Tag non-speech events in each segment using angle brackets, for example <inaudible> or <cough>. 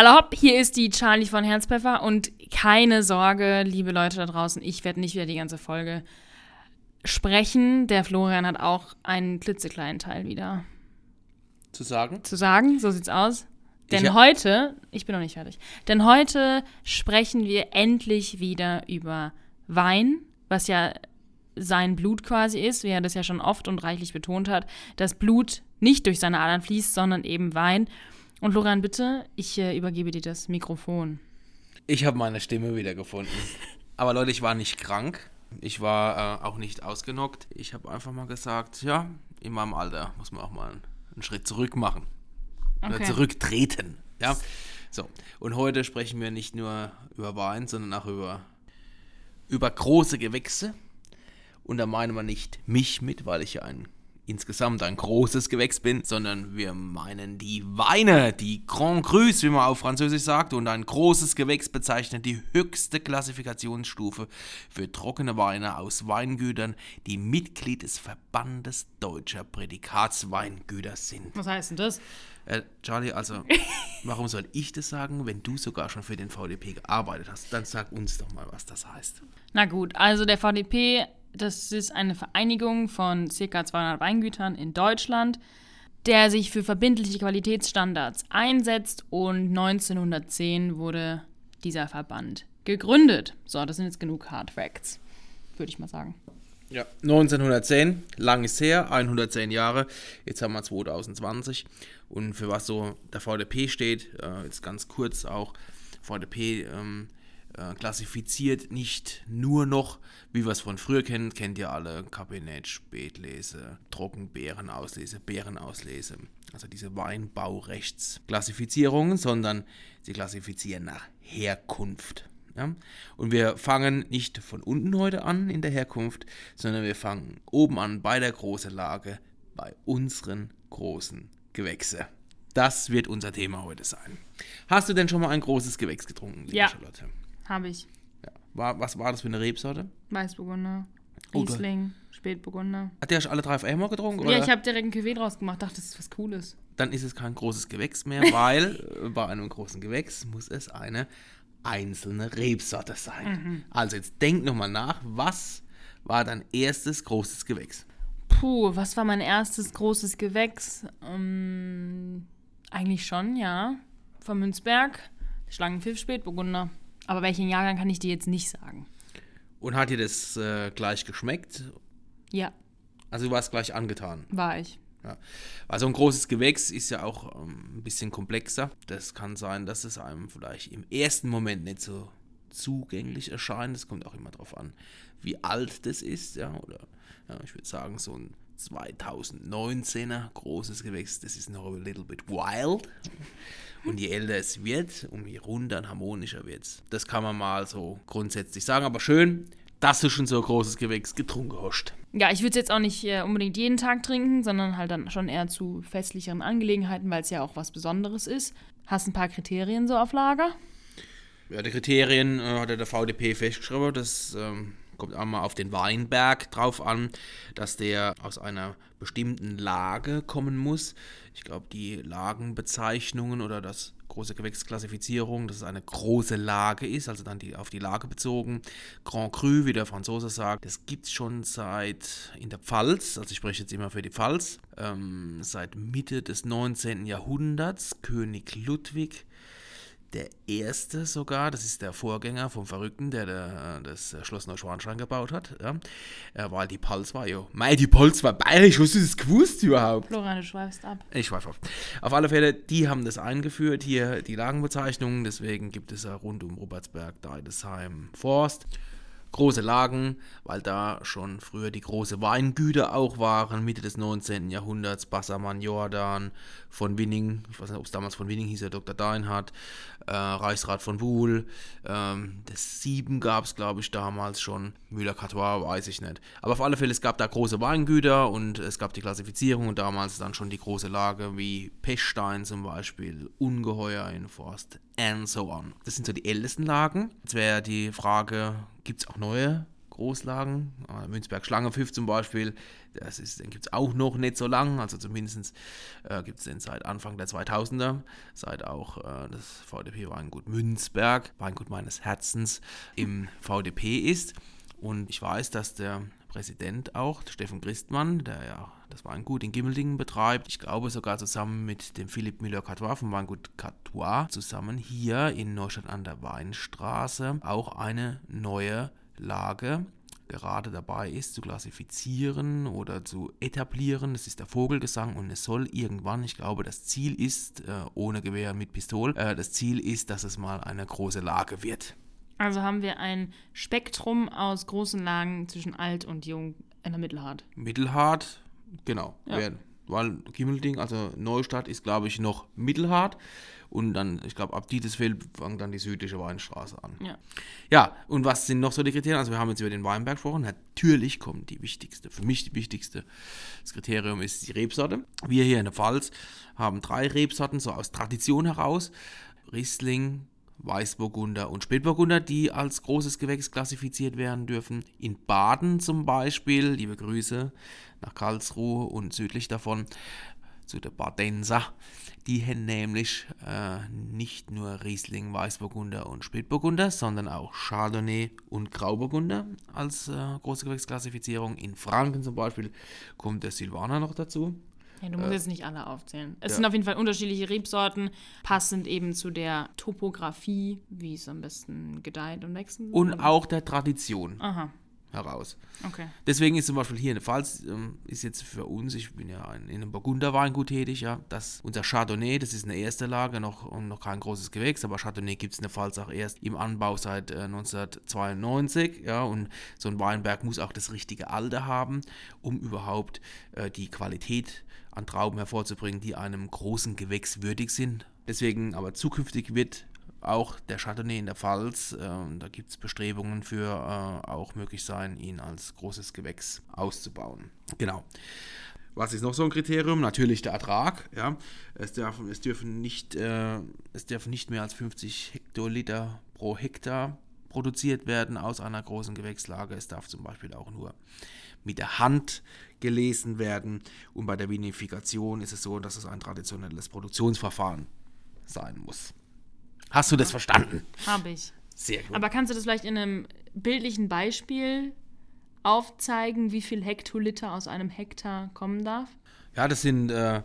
Hallo hopp, hier ist die Charlie von Herzpfeffer und keine Sorge, liebe Leute da draußen, ich werde nicht wieder die ganze Folge sprechen. Der Florian hat auch einen klitzekleinen Teil wieder Zu sagen? zu sagen. So sieht's aus. Denn Ich heute, ich bin noch nicht fertig, denn heute sprechen wir endlich wieder über Wein, was ja sein Blut quasi ist, wie er das ja schon oft und reichlich betont hat, dass Blut nicht durch seine Adern fließt, sondern eben Wein. Und Florian, bitte, ich äh, übergebe dir das Mikrofon. Ich habe meine Stimme wieder gefunden. <laughs> Aber Leute, ich war nicht krank. Ich war äh, auch nicht ausgenockt. Ich habe einfach mal gesagt, ja, in meinem Alter muss man auch mal einen Schritt zurück machen. Oder Okay. zurücktreten. Ja. So. Und heute sprechen wir nicht nur über Wein, sondern auch über, über große Gewächse. Und da meinen wir nicht mich mit, weil ich ja ein insgesamt ein großes Gewächs bin, sondern wir meinen die Weine, die Grand Crus, wie man auf Französisch sagt, und ein großes Gewächs bezeichnet die höchste Klassifikationsstufe für trockene Weine aus Weingütern, die Mitglied des Verbandes deutscher Prädikatsweingüter sind. Was heißt denn das? Äh, Charlie, also, <laughs> warum soll ich das sagen, wenn du sogar schon für den VDP gearbeitet hast? Dann sag uns doch mal, was das heißt. Na gut, also der VDP, das ist eine Vereinigung von ca. 200 Weingütern in Deutschland, der sich für verbindliche Qualitätsstandards einsetzt und 1910 wurde dieser Verband gegründet. So, das sind jetzt genug Hard Facts, würde ich mal sagen. Ja, 1910, lang ist her, 110 Jahre. Jetzt haben wir 2020. Und für was so der VDP steht, äh, jetzt ganz kurz auch, VDP ähm, äh, klassifiziert nicht nur noch, wie wir es von früher kennen, kennt ihr alle, Kabinett, Spätlese, Trockenbeerenauslese, Beerenauslese, also diese Weinbaurechtsklassifizierungen, sondern sie klassifizieren nach Herkunft. Ja? Und wir fangen nicht von unten heute an in der Herkunft, sondern wir fangen oben an bei der großen Lage, bei unseren großen Gewächse. Das wird unser Thema heute sein. Hast du denn schon mal ein großes Gewächs getrunken, liebe Ja. Charlotte? Habe ich. Ja. War, was war das für eine Rebsorte? Weißburgunder, Oh, Riesling, Spätburgunder. Hat der schon alle drei auf einmal getrunken? Ja, oder? ich habe direkt ein Cuvée draus gemacht, dachte, das ist was Cooles. Dann ist es kein großes Gewächs mehr, <laughs> weil bei einem großen Gewächs muss es eine einzelne Rebsorte sein. Also jetzt denk nochmal nach, was war dein erstes großes Gewächs? Puh, was war mein erstes großes Gewächs? Ähm, eigentlich schon, ja. Von Münzberg, Schlangenpfiff Spätburgunder. Aber welchen Jahrgang kann ich dir jetzt nicht sagen? Und hat dir das äh, gleich geschmeckt? Ja, Also du warst gleich angetan. war ich. Ja. Also ein großes Gewächs ist ja auch ähm, ein bisschen komplexer. Das kann sein, dass es einem vielleicht im ersten Moment nicht so zugänglich erscheint. Es kommt auch immer darauf an, wie alt das ist. Ja, oder ja, ich würde sagen, so ein 2019er großes Gewächs, das ist noch a little bit wild. Und je älter es wird, um je runder und harmonischer wird es. Das kann man mal so grundsätzlich sagen. Aber schön, dass du schon so ein großes Gewächs getrunken hast. Ja, ich würde es jetzt auch nicht äh, unbedingt jeden Tag trinken, sondern halt dann schon eher zu festlicheren Angelegenheiten, weil es ja auch was Besonderes ist. Hast ein paar Kriterien so auf Lager? Ja, die Kriterien äh, hat ja der VDP festgeschrieben. Das ähm, kommt einmal auf den Weinberg drauf an, dass der aus einer bestimmten Lage kommen muss. Ich glaube, die Lagenbezeichnungen oder das große Gewächsklassifizierung, dass es eine große Lage ist, also dann die, auf die Lage bezogen. Grand Cru, wie der Franzose sagt, das gibt es schon seit in der Pfalz, also ich spreche jetzt immer für die Pfalz, ähm, seit Mitte des 19. Jahrhunderts. König Ludwig der erste sogar, das ist der Vorgänger vom Verrückten, der, der das Schloss Neuschwanstein gebaut hat, ja, äh, weil die Pals war, jo. Mei, die Pals war bayerisch, hast du das gewusst überhaupt? Florian, du schweifst ab. Ich schweife auf. Auf alle Fälle, die haben das eingeführt, hier die Lagenbezeichnungen, deswegen gibt es ja rund um Robertsberg, Deidesheim, Forst. Große Lagen, weil da schon früher die große Weingüter auch waren, Mitte des 19. Jahrhunderts, Bassermann, Jordan, von Winning, ich weiß nicht, ob es damals von Winning hieß, der Dr. Deinhardt, äh, Reichsrat von Buhl, ähm, das Sieben gab es, glaube ich, damals schon, Müller-Catois, weiß ich nicht. Aber auf alle Fälle, es gab da große Weingüter und es gab die Klassifizierung und damals dann schon die große Lage wie Pechstein zum Beispiel, Ungeheuer in Forst and so on. Das sind so die ältesten Lagen. Jetzt wäre die Frage, gibt es auch neue Großlagen. Äh, Münzberg Schlangenpfiff zum Beispiel, das gibt es auch noch nicht so lang, also zumindest äh, gibt es den seit Anfang der 2000er, seit auch äh, das VDP Weingut Münzberg, Weingut meines Herzens, im VDP ist. Und ich weiß, dass der Präsident auch, Steffen Christmann, der ja das Weingut in Gimmeldingen betreibt, ich glaube sogar zusammen mit dem Philipp Müller-Catois vom Weingut Catois, zusammen hier in Neustadt an der Weinstraße auch eine neue Lage gerade dabei ist zu klassifizieren oder zu etablieren. Das ist der Vogelgesang und es soll irgendwann, ich glaube, das Ziel ist, äh, ohne Gewehr mit Pistol, äh, das Ziel ist, dass es mal eine große Lage wird. Also haben wir ein Spektrum aus großen Lagen zwischen alt und jung in der Mittelhart. Mittelhart, genau. Ja. Weil Gimmelding, also Neustadt ist, glaube ich, noch mittelhart. Und dann, ich glaube, ab Dietesfeld fängt dann die südliche Weinstraße an. Ja. Ja, und was sind noch so die Kriterien? Also wir haben jetzt über den Weinberg gesprochen. Natürlich kommt die wichtigste, für mich die wichtigste, das Kriterium ist die Rebsorte. Wir hier in der Pfalz haben drei Rebsorten, so aus Tradition heraus. Riesling, Weißburgunder und Spätburgunder, die als großes Gewächs klassifiziert werden dürfen. In Baden zum Beispiel, liebe Grüße nach Karlsruhe und südlich davon, zu der Badenser. Die haben nämlich äh, nicht nur Riesling, Weißburgunder und Spätburgunder, sondern auch Chardonnay und Grauburgunder als äh, große Gewächsklassifizierung. In Franken zum Beispiel kommt der Silvaner noch dazu. Ja, du musst jetzt nicht alle aufzählen. Es ja. sind auf jeden Fall unterschiedliche Rebsorten, passend eben zu der Topografie, wie es am besten gedeiht und wächst. Und auch der Tradition Aha, heraus. okay. Deswegen ist zum Beispiel hier in der Pfalz, ähm, ist jetzt für uns, ich bin ja in, in einem Burgunderweingut tätig, ja, dass unser Chardonnay, das ist eine erste Lage, noch, und noch kein großes Gewächs, aber Chardonnay gibt es in der Pfalz auch erst im Anbau seit äh, 1992, ja, und so ein Weinberg muss auch das richtige Alter haben, um überhaupt äh, die Qualität an Trauben hervorzubringen, die einem großen Gewächs würdig sind. Deswegen aber zukünftig wird auch der Chardonnay in der Pfalz, äh, da gibt es Bestrebungen für äh, auch möglich sein, ihn als großes Gewächs auszubauen. Genau. Was ist noch so ein Kriterium? Natürlich der Ertrag. Ja. Es, darf, es, dürfen nicht, äh, es dürfen nicht mehr als 50 Hektoliter pro Hektar produziert werden aus einer großen Gewächslage. Es darf zum Beispiel auch nur mit der Hand gelesen werden. Und bei der Vinifikation ist es so, dass es ein traditionelles Produktionsverfahren sein muss. Hast du das verstanden? Habe ich. Sehr gut. Aber kannst du das vielleicht in einem bildlichen Beispiel aufzeigen, wie viel Hektoliter aus einem Hektar kommen darf? ja, das sind äh,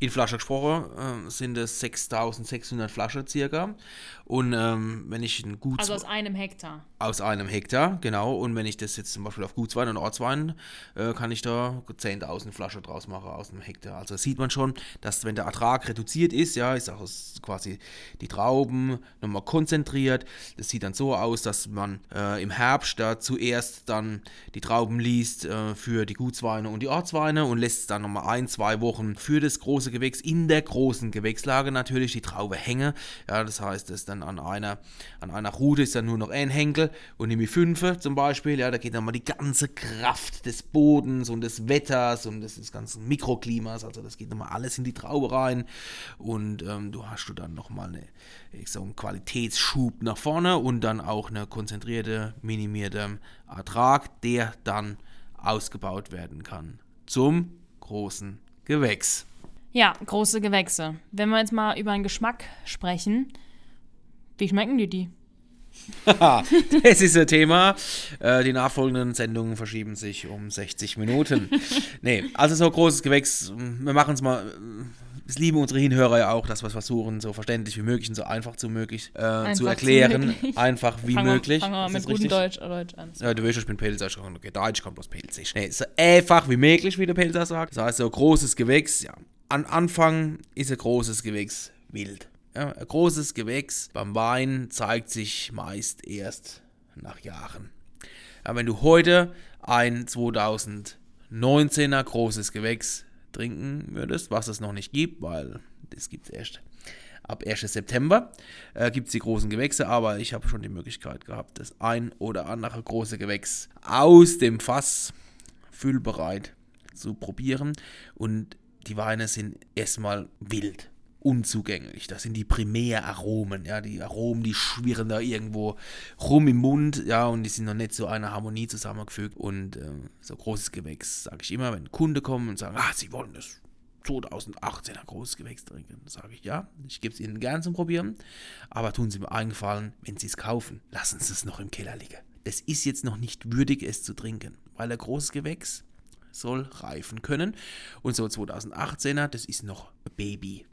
in Flasche gesprochen, äh, sind es 6600 Flaschen circa. Und ähm, wenn ich ein gut Also aus einem Hektar. aus einem Hektar, genau. Und wenn ich das jetzt zum Beispiel auf Gutswein und Ortswein, äh, kann ich da 10.000 Flaschen draus machen aus einem Hektar. Also sieht man schon, dass wenn der Ertrag reduziert ist, ja, ist auch quasi die Trauben nochmal konzentriert. Das sieht dann so aus, dass man äh, im Herbst da zuerst dann die Trauben liest äh, für die Gutsweine und die Ortsweine und lässt dann nochmal ein, zwei Wochen für das große Gewächs in der großen Gewächslage natürlich die Traube hängen. Ja, das heißt, das dann an einer, an einer Rute ist dann nur noch ein Henkel und nehme ich fünfe zum Beispiel, ja, da geht dann mal die ganze Kraft des Bodens und des Wetters und des, des ganzen Mikroklimas, also das geht nochmal alles in die Traube rein und ähm, du hast du dann nochmal eine, ich sag, einen Qualitätsschub nach vorne und dann auch eine konzentrierte, minimierte Ertrag, der dann ausgebaut werden kann zum großen Gewächs. Ja, große Gewächse. Wenn wir jetzt mal über den Geschmack sprechen, wie schmecken die die? <laughs> das ist ein Thema. Äh, die nachfolgenden Sendungen verschieben sich um 60 Minuten. <laughs> nee, also so großes Gewächs, wir machen es mal. Es lieben unsere Hinhörer ja auch, dass wir es versuchen, so verständlich wie möglich und so einfach wie möglich äh, Einfach zu wie erklären. möglich. einfach wie fangen möglich. Fangen wir Ist mit gutem? Deutsch, Deutsch an. Ja, du weißt, ich bin Pelzer, okay, Deutsch kommt bloß Pelzig. Nee, so einfach wie möglich, wie der Pelzer sagt. Das heißt, so großes Gewächs, ja. Am Anfang ist ein großes Gewächs wild. Ja, ein großes Gewächs beim Wein zeigt sich meist erst nach Jahren. Ja, wenn du heute ein 2019er großes Gewächs trinken würdest, was es noch nicht gibt, weil das gibt es erst ab 1. September äh, gibt es die großen Gewächse, aber ich habe schon die Möglichkeit gehabt, das ein oder andere große Gewächs aus dem Fass füllbereit zu probieren und die Weine sind erstmal wild. unzugänglich. Das sind die Primäraromen, ja, die Aromen, die schwirren da irgendwo rum im Mund, ja, und die sind noch nicht so einer Harmonie zusammengefügt. Und äh, so großes Gewächs, sage ich immer, wenn Kunde kommen und sagen, ah, sie wollen das 2018er großes Gewächs trinken, sage ich ja, ich gebe es ihnen gern zum Probieren, aber tun sie mir eingefallen, wenn sie es kaufen, lassen sie es noch im Keller liegen. Das ist jetzt noch nicht würdig, es zu trinken, weil ein großes Gewächs soll reifen können. Und so 2018er, das ist noch ein Baby.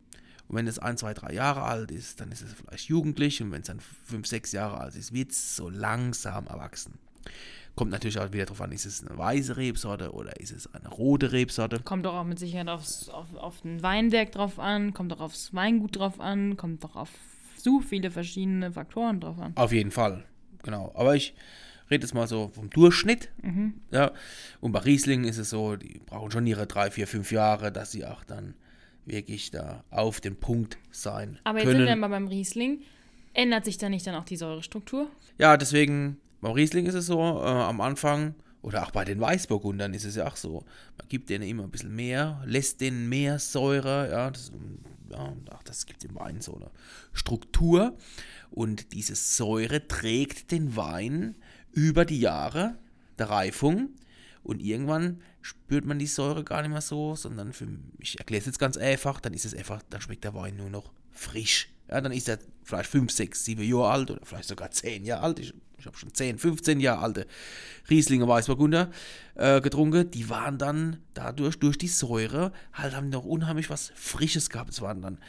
Und wenn es ein, zwei, drei Jahre alt ist, dann ist es vielleicht jugendlich. Und wenn es dann fünf, sechs Jahre alt ist, wird es so langsam erwachsen. Kommt natürlich auch wieder darauf an, ist es eine weiße Rebsorte oder ist es eine rote Rebsorte. Kommt doch auch mit Sicherheit aufs, auf, auf den Weinberg drauf an, kommt doch aufs Weingut drauf an, kommt doch auf so viele verschiedene Faktoren drauf an. Auf jeden Fall, genau. Aber ich rede jetzt mal so vom Durchschnitt. Mhm. Ja. Und bei Riesling ist es so, die brauchen schon ihre drei, vier, fünf Jahre, dass sie auch dann wirklich da auf den Punkt sein Aber jetzt können. sind wir mal beim Riesling. Ändert sich da nicht dann auch die Säurestruktur? Ja, deswegen, beim Riesling ist es so, äh, am Anfang, oder auch bei den Weißburgundern ist es ja auch so, man gibt denen immer ein bisschen mehr, lässt denen mehr Säure, ja, das, ja auch das gibt dem Wein so eine Struktur. Und diese Säure trägt den Wein über die Jahre der Reifung und irgendwann spürt man die Säure gar nicht mehr so, sondern für, ich erkläre es jetzt ganz einfach, dann ist es einfach, dann schmeckt der Wein nur noch frisch. Ja, dann ist er vielleicht 5, 6, 7 Jahre alt oder vielleicht sogar 10 Jahre alt. Ich, ich habe schon 10, 15 Jahre alte Rieslinger Weißburgunder äh, getrunken. Die waren dann dadurch, durch die Säure, halt haben noch unheimlich was Frisches gehabt. Es waren dann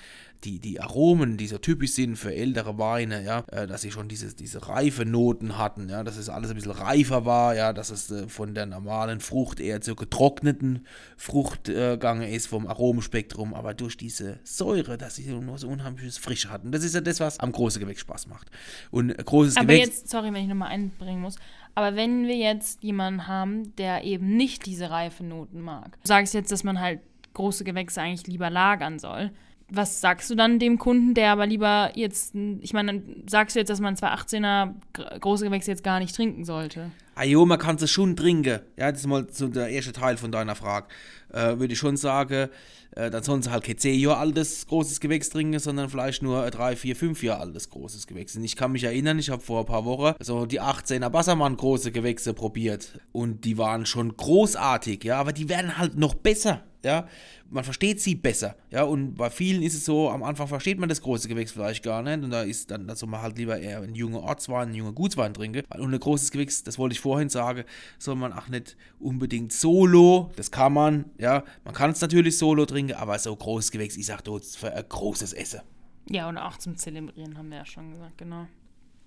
die, die Aromen, die so typisch sind für ältere Weine, ja, äh, dass sie schon diese, diese reife Noten hatten, ja, dass es alles ein bisschen reifer war, ja, dass es äh, von der normalen Frucht eher zur getrockneten Frucht äh, gegangen ist, vom Aromenspektrum, aber durch diese Säure, dass sie nur so unheimliches Frische hatten. Das ist ja das, was am großen Gewächs Spaß macht. Und großes aber Gewächs. jetzt, sorry, wenn ich nochmal einbringen muss, aber wenn wir jetzt jemanden haben, der eben nicht diese reife Noten mag, du sagst jetzt, dass man halt große Gewächse eigentlich lieber lagern soll was sagst du dann dem Kunden, der aber lieber jetzt, ich meine, sagst du jetzt, dass man 218er große Gewächse jetzt gar nicht trinken sollte? Ah jo, man kann es schon trinken. Ja, das ist mal so der erste Teil von deiner Frage. Äh, Würde ich schon sagen, äh, dann sollen sie halt kein 10 Jahre altes großes Gewächs trinken, sondern vielleicht nur ein 3, 4, 5 Jahre altes großes Gewächs. Und ich kann mich erinnern, ich habe vor ein paar Wochen so die 18er Bassermann große Gewächse probiert. Und die waren schon großartig, ja, aber die werden halt noch besser ja, man versteht sie besser, ja, und bei vielen ist es so, am Anfang versteht man das große Gewächs vielleicht gar nicht und da ist dann, da soll man halt lieber eher einen jungen Ortswein, einen jungen Gutswein trinken, und ein großes Gewächs, das wollte ich vorhin sagen, soll man auch nicht unbedingt solo, das kann man, ja, man kann es natürlich solo trinken, aber so großes Gewächs ist auch dort für ein großes Essen. Ja, und auch zum Zelebrieren haben wir ja schon gesagt, genau.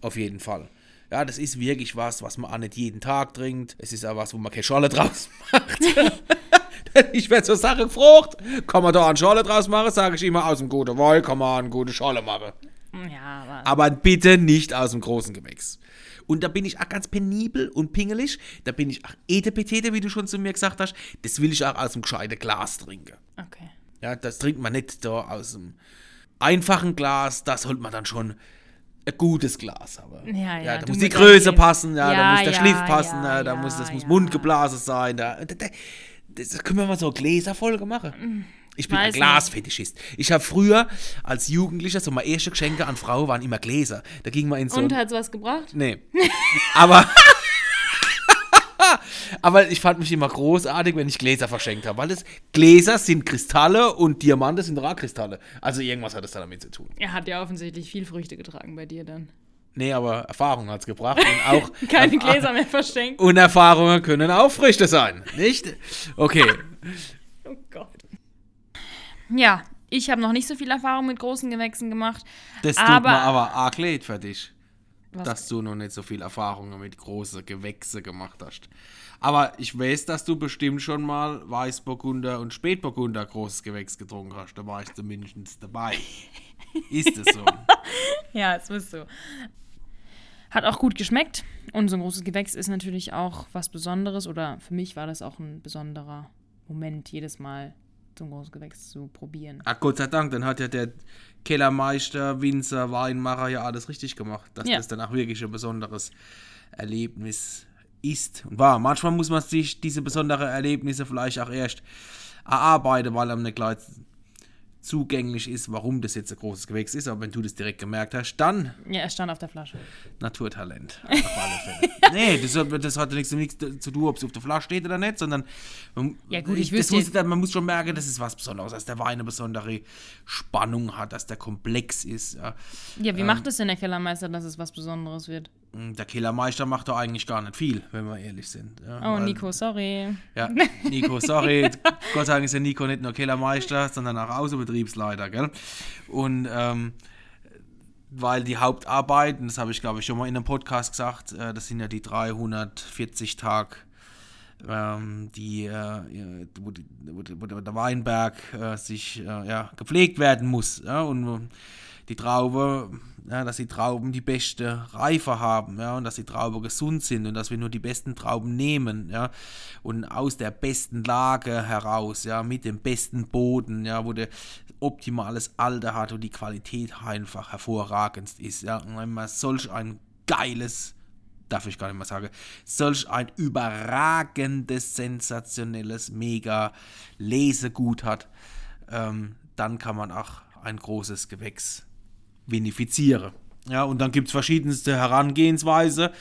Auf jeden Fall. Ja, das ist wirklich was, was man auch nicht jeden Tag trinkt. Es ist auch was, wo man keine Scholle draus <laughs> macht. <laughs> <laughs> ich werde zur Sache gefragt, kann man da eine Schale draus machen, sage ich immer, aus dem guten Woll kann man eine gute Schale machen. Ja, aber, aber bitte nicht aus dem großen Gewächs. Und da bin ich auch ganz penibel und pingelig. Da bin ich auch etepetete, wie du schon zu mir gesagt hast. Das will ich auch aus dem gescheiten Glas trinken. Okay. Ja, das trinkt man nicht da aus dem einfachen Glas. Das sollte man dann schon ein gutes Glas haben. Ja, ja. ja da muss die Größe passen, ja, da muss der Schliff passen, da muss, das muss mundgeblasen sein. Da, da, da, das können wir mal so eine Gläserfolge machen. Ich bin Weiß ein. Glasfetischist. Ich habe früher als Jugendlicher, so meine ersten Geschenke an Frauen waren immer Gläser. Da ging man in so. Und hat was gebracht? Nee. <laughs> Aber. <laughs> Aber ich fand mich immer großartig, wenn ich Gläser verschenkt habe, weil das Gläser sind Kristalle und Diamanten sind Rohkristalle. Also irgendwas hat es da damit zu tun. Er hat ja offensichtlich viel Früchte getragen bei dir dann. Nee, aber Erfahrung hat es gebracht und auch <laughs> Keine Gläser mehr verschenkt. und Erfahrungen können auch Früchte sein, nicht? Okay. <laughs> Oh Gott. Ja, ich habe noch nicht so viel Erfahrung mit großen Gewächsen gemacht. Das tut aber, mir aber arg leid für dich, Was? dass du noch nicht so viel Erfahrungen mit großen Gewächse gemacht hast. Aber ich weiß, dass du bestimmt schon mal Weißburgunder und Spätburgunder großes Gewächs getrunken hast. Da war ich zumindest dabei. Ist es so? <laughs> Ja, es ist so. Hat auch gut geschmeckt. Und so ein großes Gewächs ist natürlich auch was Besonderes. Oder für mich war das auch ein besonderer Moment, jedes Mal so ein großes Gewächs zu probieren. Ach Gott sei Dank, dann hat ja der Kellermeister, Winzer, Weinmacher ja alles richtig gemacht, dass Ja. das dann auch wirklich ein besonderes Erlebnis ist und war. Manchmal muss man sich diese besonderen Erlebnisse vielleicht auch erst erarbeiten, weil einem nicht gleich zugänglich ist, warum das jetzt ein großes Gewächs ist, aber wenn du das direkt gemerkt hast, dann Ja, er stand auf der Flasche. Naturtalent. <laughs> Auf alle Fälle. nee, das, hat- das hat nichts damit zu tun, ob es auf der Flasche steht oder nicht, sondern man, Ja, gut, ich das wüsste muss, man muss schon merken, das ist was Besonderes, dass der Wein eine besondere Spannung hat, dass der komplex ist. Ja. Ja, Ähm. wie macht es denn der Kellermeister, dass es was Besonderes wird? Der Killermeister macht da eigentlich gar nicht viel, wenn wir ehrlich sind. Ja, Oh, Nico, sorry. Ja, <laughs> Nico, sorry. Gott sei Dank ist ja Nico nicht nur Kellermeister, sondern auch Außenbetriebsleiter, gell? Und ähm, weil die Hauptarbeiten, das habe ich glaube ich schon mal in einem Podcast gesagt, äh, das sind ja die 340 Tage, ähm, die, äh, wo, wo, wo der Weinberg äh, sich äh, ja, gepflegt werden muss. Ja? Und die Traube, ja, dass die Trauben die beste Reife haben, ja, und dass die Trauben gesund sind und dass wir nur die besten Trauben nehmen, ja, und aus der besten Lage heraus, ja, mit dem besten Boden, ja, wo der optimales Alter hat und die Qualität einfach hervorragend ist, ja, und wenn man solch ein geiles darf ich gar nicht mehr sagen, solch ein überragendes, sensationelles, mega Lesegut hat, ähm, dann kann man auch ein großes Gewächs vinifizieren. Ja, und dann gibt es verschiedenste Herangehensweise,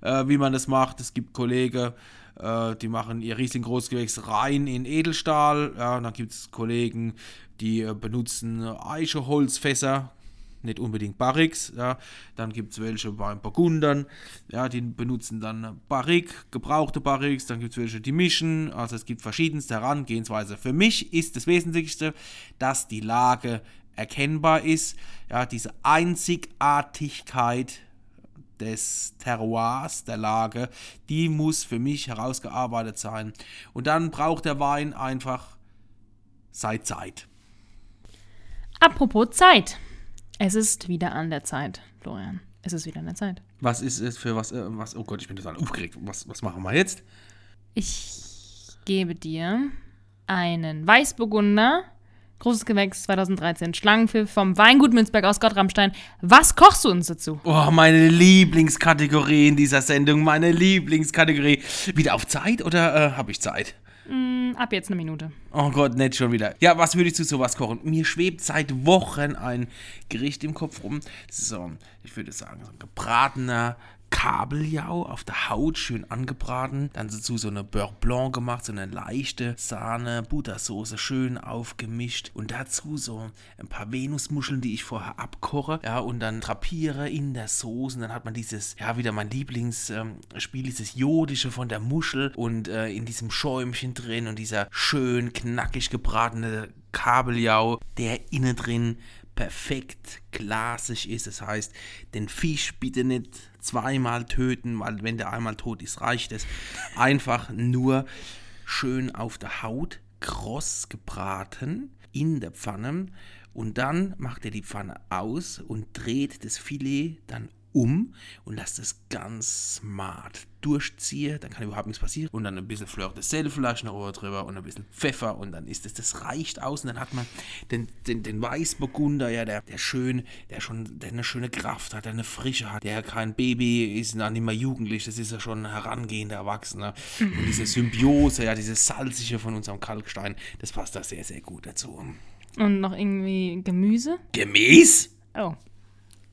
äh, wie man das macht. Es gibt Kollegen, äh, die machen ihr riesengroßes Gewächs rein in Edelstahl. Ja, und dann gibt es Kollegen, die äh, benutzen Eicheholzfässer, nicht unbedingt Barrix, ja. Dann gibt es welche beim Burgundern, ja, die benutzen dann Barrik, gebrauchte Barriks, dann gibt es welche, die mischen, also es gibt verschiedenste Herangehensweise. Für mich ist das Wesentlichste, dass die Lage erkennbar ist, ja, diese Einzigartigkeit des Terroirs, der Lage, die muss für mich herausgearbeitet sein. Und dann braucht der Wein einfach seine Zeit. Apropos Zeit. Es ist wieder an der Zeit, Florian. Es ist wieder an der Zeit. Was ist es für was, äh, was, oh Gott, ich bin total aufgeregt. Was, was machen wir jetzt? Ich gebe dir einen Weißburgunder, großes Gewächs 2013, Schlangenpfiff vom Weingut Münzberg aus Gottramstein. Was kochst du uns dazu? Oh, meine Lieblingskategorie in dieser Sendung, meine Lieblingskategorie. Wieder auf Zeit oder äh, habe ich Zeit? Hm, Ab jetzt eine Minute. Oh Gott, nicht schon wieder. Ja, was würde ich zu sowas kochen? Mir schwebt seit Wochen ein Gericht im Kopf rum. So, ich würde sagen, so ein gebratener Kabeljau auf der Haut schön angebraten. Dann dazu so eine Beurre Blanc gemacht, so eine leichte Sahne, Buttersoße schön aufgemischt. Und dazu so ein paar Venusmuscheln, die ich vorher abkoche. Ja, und dann drapiere in der Soße. Und dann hat man dieses, ja, wieder mein Lieblingsspiel, dieses Jodische von der Muschel und äh, in diesem Schäumchen drin und dieser schön knackig gebratene Kabeljau, der innen drin perfekt glasig ist. Das heißt, den Fisch bitte nicht zweimal töten, weil wenn der einmal tot ist, reicht es. Einfach nur schön auf der Haut, kross gebraten in der Pfanne und dann macht er die Pfanne aus und dreht das Filet dann um und lasst es ganz smart durchziehen, dann kann überhaupt nichts passieren und dann ein bisschen Fleur de Sel vielleicht noch oben drüber und ein bisschen Pfeffer und dann ist es, das reicht aus und dann hat man den, den, den Weißburgunder, ja, der, der schön, der schon, der eine schöne Kraft hat, der eine Frische hat, der kein Baby ist, dann nicht mehr jugendlich, das ist ja schon ein herangehender Erwachsener und diese Symbiose, ja, dieses Salzige von unserem Kalkstein, das passt da sehr, sehr gut dazu. Und noch irgendwie Gemüse? Gemäß? Oh.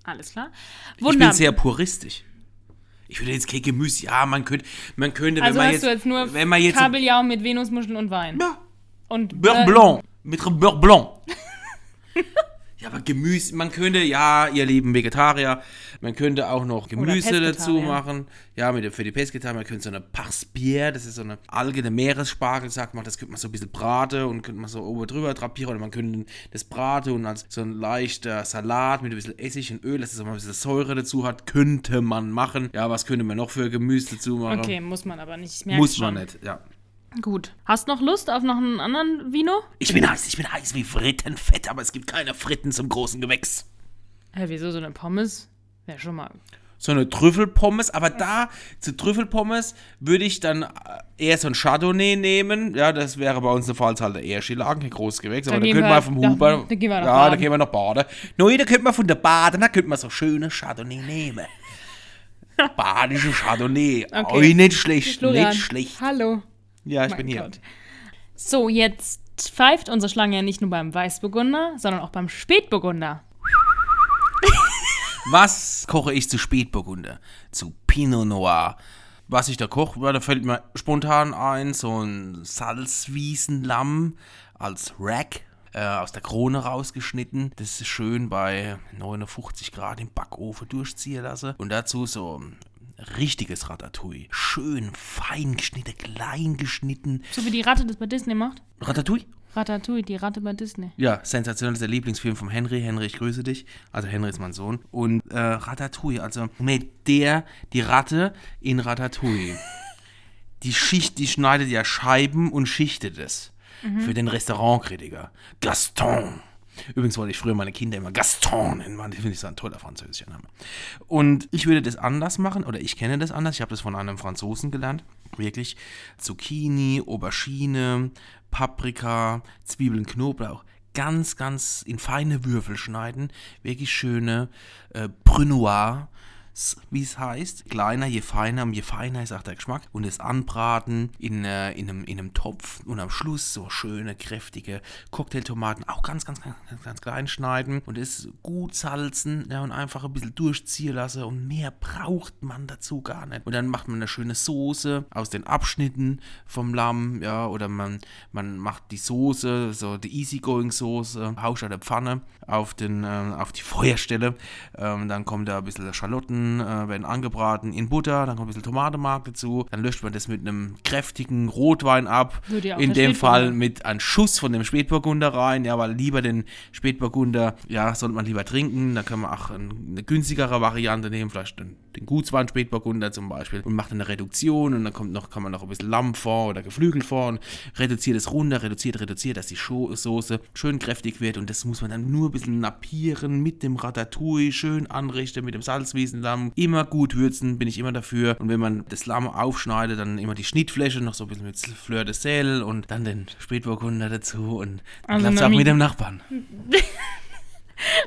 Alles klar. Ich bin Wunderbar. sehr puristisch. Ich würde jetzt kein Gemüse. Ja, man könnte, man könnte, also wenn man hast jetzt, du jetzt nur wenn man jetzt Kabeljau mit Venusmuscheln und Wein. ja, Und Beurre Blanc mit Beurre Blanc. <laughs> ja, aber Gemüse, man könnte, ja, ihr lieben Vegetarier, man könnte auch noch Gemüse dazu machen. Ja, mit für die Pesketarier, man könnte so eine Parspier, das ist so eine Alge, eine Meeresspargel, sagt man, das könnte man so ein bisschen braten und könnte man so oben drüber drapieren oder man könnte das braten und als so ein leichter Salat mit ein bisschen Essig und Öl, dass es auch mal ein bisschen Säure dazu hat, könnte man machen. Ja, was könnte man noch für Gemüse dazu machen? Okay, muss man aber nicht. Ich Muss man schon. nicht, ja. Gut. Hast noch Lust auf noch einen anderen Vino? Ich bin heiß, ich bin heiß wie Frittenfett, aber es gibt keine Fritten zum großen Gewächs. Hä, wieso so eine Pommes? Wäre schon mal. So eine Trüffelpommes, aber da zu Trüffelpommes würde ich dann äh, eher so ein Chardonnay nehmen. Ja, das wäre bei uns eine Pfalzhalle eher Schillagen, kein großes Gewächs, aber Da da gehen könnte wir- vom Huber. da gehen wir noch ja, da gehen wir noch baden. Neu, da könnte man von der Baden, da könnte man so schöne Chardonnay nehmen. <laughs> Badische Chardonnay. Okay. Oh, nicht schlecht, Florian, nicht schlecht. Hallo. Ja, ich Mein bin hier. Gott. So, jetzt pfeift unsere Schlange ja nicht nur beim Weißburgunder, sondern auch beim Spätburgunder. <laughs> Was koche ich zu Spätburgunder? Zu Pinot Noir. Was ich da koche, da fällt mir spontan ein, so ein Salzwiesenlamm als Rack äh, aus der Krone rausgeschnitten. Das ist schön bei 59 Grad im Backofen durchziehen lassen. Und dazu so richtiges Ratatouille. Schön fein geschnitten, klein geschnitten. So wie die Ratte das bei Disney macht. Ratatouille? Ratatouille, die Ratte bei Disney. Ja, sensationell ist der Lieblingsfilm von Henry. Henry, ich grüße dich. Also Henry ist mein Sohn. Und äh, Ratatouille, also mit der, die Ratte in Ratatouille. <laughs> die Schicht, die schneidet ja Scheiben und schichtet es. Für den Restaurantkritiker. Gaston. Übrigens wollte ich früher meine Kinder immer Gaston nennen. Die finde ich so ein toller französischer Name. Und ich würde das anders machen, oder ich kenne das anders. Ich habe das von einem Franzosen gelernt. Wirklich Zucchini, Aubergine, Paprika, Zwiebeln, Knoblauch. Ganz, ganz in feine Würfel schneiden. Wirklich schöne äh, Brunoise wie es heißt. Kleiner, je feiner, je feiner ist auch der Geschmack. Und es anbraten in, äh, in, einem, in einem Topf und am Schluss so schöne, kräftige Cocktailtomaten auch ganz, ganz, ganz, ganz, ganz klein schneiden und es gut salzen ja, und einfach ein bisschen durchziehen lassen. Und mehr braucht man dazu gar nicht. Und dann macht man eine schöne Soße aus den Abschnitten vom Lamm, ja, oder man, man macht die Soße, so die Easygoing-Soße, hauscht an der Pfanne auf, den, äh, auf die <laughs> Feuerstelle. Ähm, dann kommt da ein bisschen Schalotten äh, werden angebraten in Butter, dann kommt ein bisschen Tomatenmark dazu, dann löscht man das mit einem kräftigen Rotwein ab. In dem Fall mit einem Schuss von dem Spätburgunder rein, ja, weil lieber den Spätburgunder, ja, sollte man lieber trinken, da kann man auch ein- eine günstigere Variante nehmen, vielleicht den, den Gutswein Spätburgunder zum Beispiel und macht eine Reduktion und dann kommt noch, kann man noch ein bisschen Lammfond oder Geflügelfond und reduziert es runter, reduziert, reduziert, dass die Soße schön kräftig wird und das muss man dann nur ein bisschen nappieren mit dem Ratatouille, schön anrichten mit dem Salzwiesenlamm, immer gut würzen, bin ich immer dafür und wenn man das Lamm aufschneidet, dann immer die Schnittfläche noch so ein bisschen mit Fleur de Sel und dann den Spätburgunder dazu und dann Also klappt auch Mi- mit dem Nachbarn. <laughs>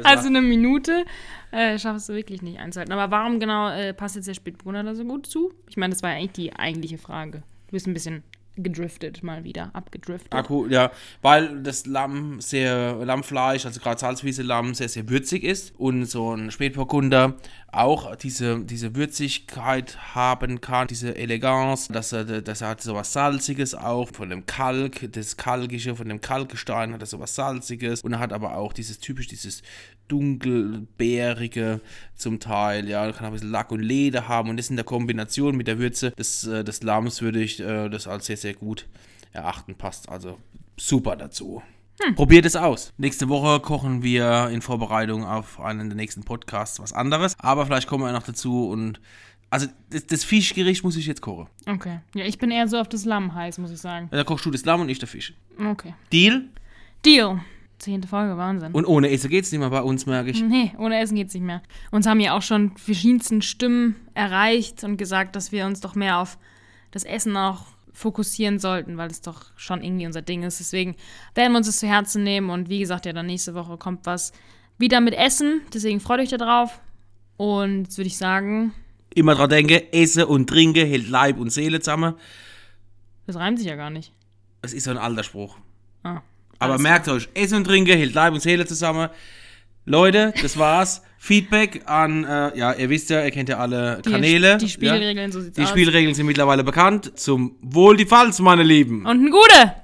Also eine Minute äh, schaffst du wirklich nicht einzuhalten. Aber warum genau äh, passt jetzt der Spätburgunder da so gut zu? Ich meine, das war ja eigentlich die eigentliche Frage. Du bist ein bisschen gedriftet mal wieder, abgedriftet. Akku, ja, weil das Lamm sehr, Lammfleisch, also gerade Salzwiese-Lamm, sehr, sehr würzig ist. Und so ein Spätburgunder auch diese, diese Würzigkeit haben kann, diese Eleganz, dass er, dass er hat sowas Salziges auch, von dem Kalk, das Kalkische, von dem Kalkgestein hat er sowas Salziges. Und er hat aber auch dieses typisch, dieses dunkelbeerige zum Teil, ja, kann auch ein bisschen Lack und Leder haben und das in der Kombination mit der Würze des, äh, des Lamms würde ich äh, das als sehr, sehr gut erachten, passt also super dazu. Probiert es aus. Nächste Woche kochen wir in Vorbereitung auf einen der nächsten Podcasts was anderes, aber vielleicht kommen wir noch dazu und also das, das Fischgericht muss ich jetzt kochen. Okay. Ja, ich bin eher so auf das Lamm heiß, muss ich sagen. Da kochst du das Lamm und ich der Fisch. Okay. Deal? Deal. Zehnte Folge, Wahnsinn. Und ohne Essen geht's nicht mehr bei uns, merke ich. Nee, ohne Essen geht's nicht mehr. Uns haben ja auch schon verschiedensten Stimmen erreicht und gesagt, dass wir uns doch mehr auf das Essen auch fokussieren sollten, weil es doch schon irgendwie unser Ding ist. Deswegen werden wir uns das zu Herzen nehmen und wie gesagt, ja, dann nächste Woche kommt was wieder mit Essen. Deswegen freut euch da drauf. Und jetzt würde ich sagen, Immer dran denken, Essen und Trinken hält Leib und Seele zusammen. das reimt sich ja gar nicht. Das ist so ein alter Spruch. Ah, Aber alles merkt euch, Essen und Trinken hält Leib und Seele zusammen. Leute, das war's. <laughs> Feedback an, äh, ja, ihr wisst ja, ihr kennt ja alle Die- Kanäle. die ja. Spielregeln, so sieht's Die aus. Spielregeln sind mittlerweile bekannt. Zum Wohl die Falls, meine Lieben. Und ein Gute!